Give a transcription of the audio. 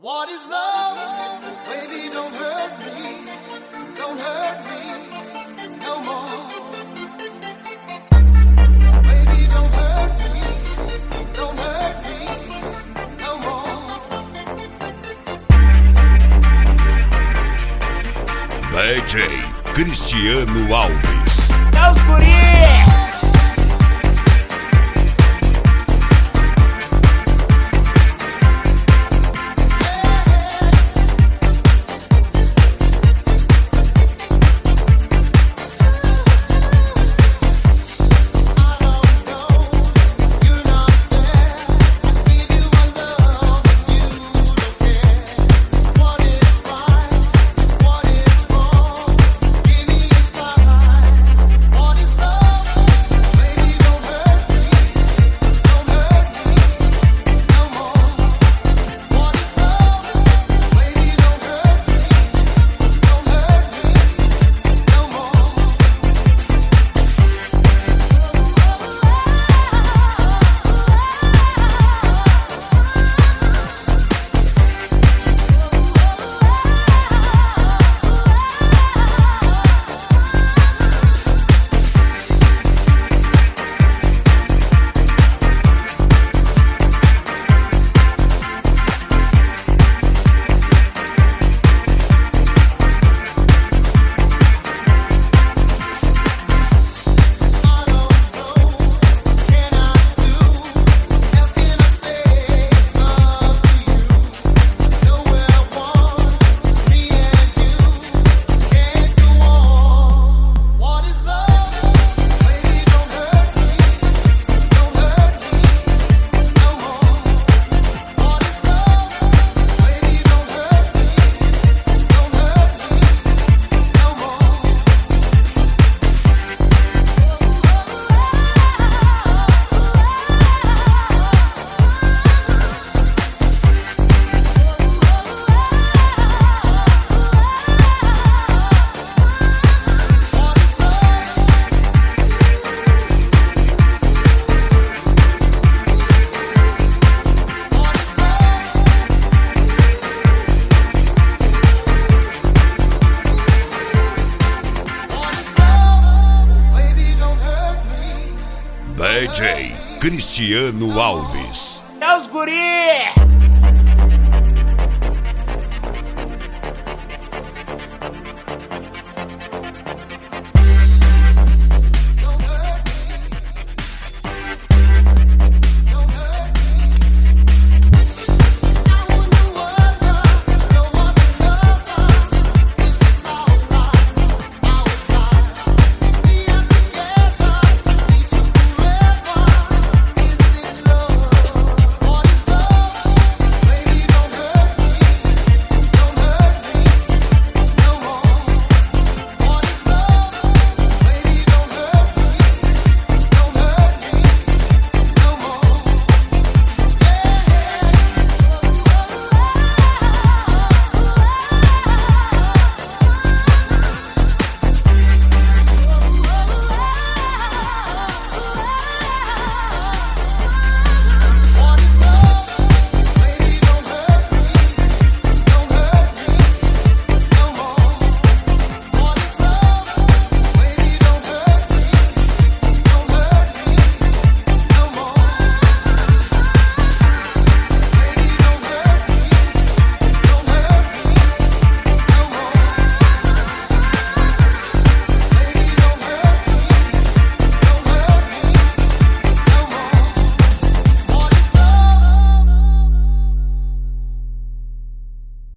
What is love? Baby, don't hurt me. Don't hurt me no more. Baby, don't hurt me. Don't hurt me no more. DJ Cristiano Alves. Dá os guri! DJ Cristiano Alves. É os guris!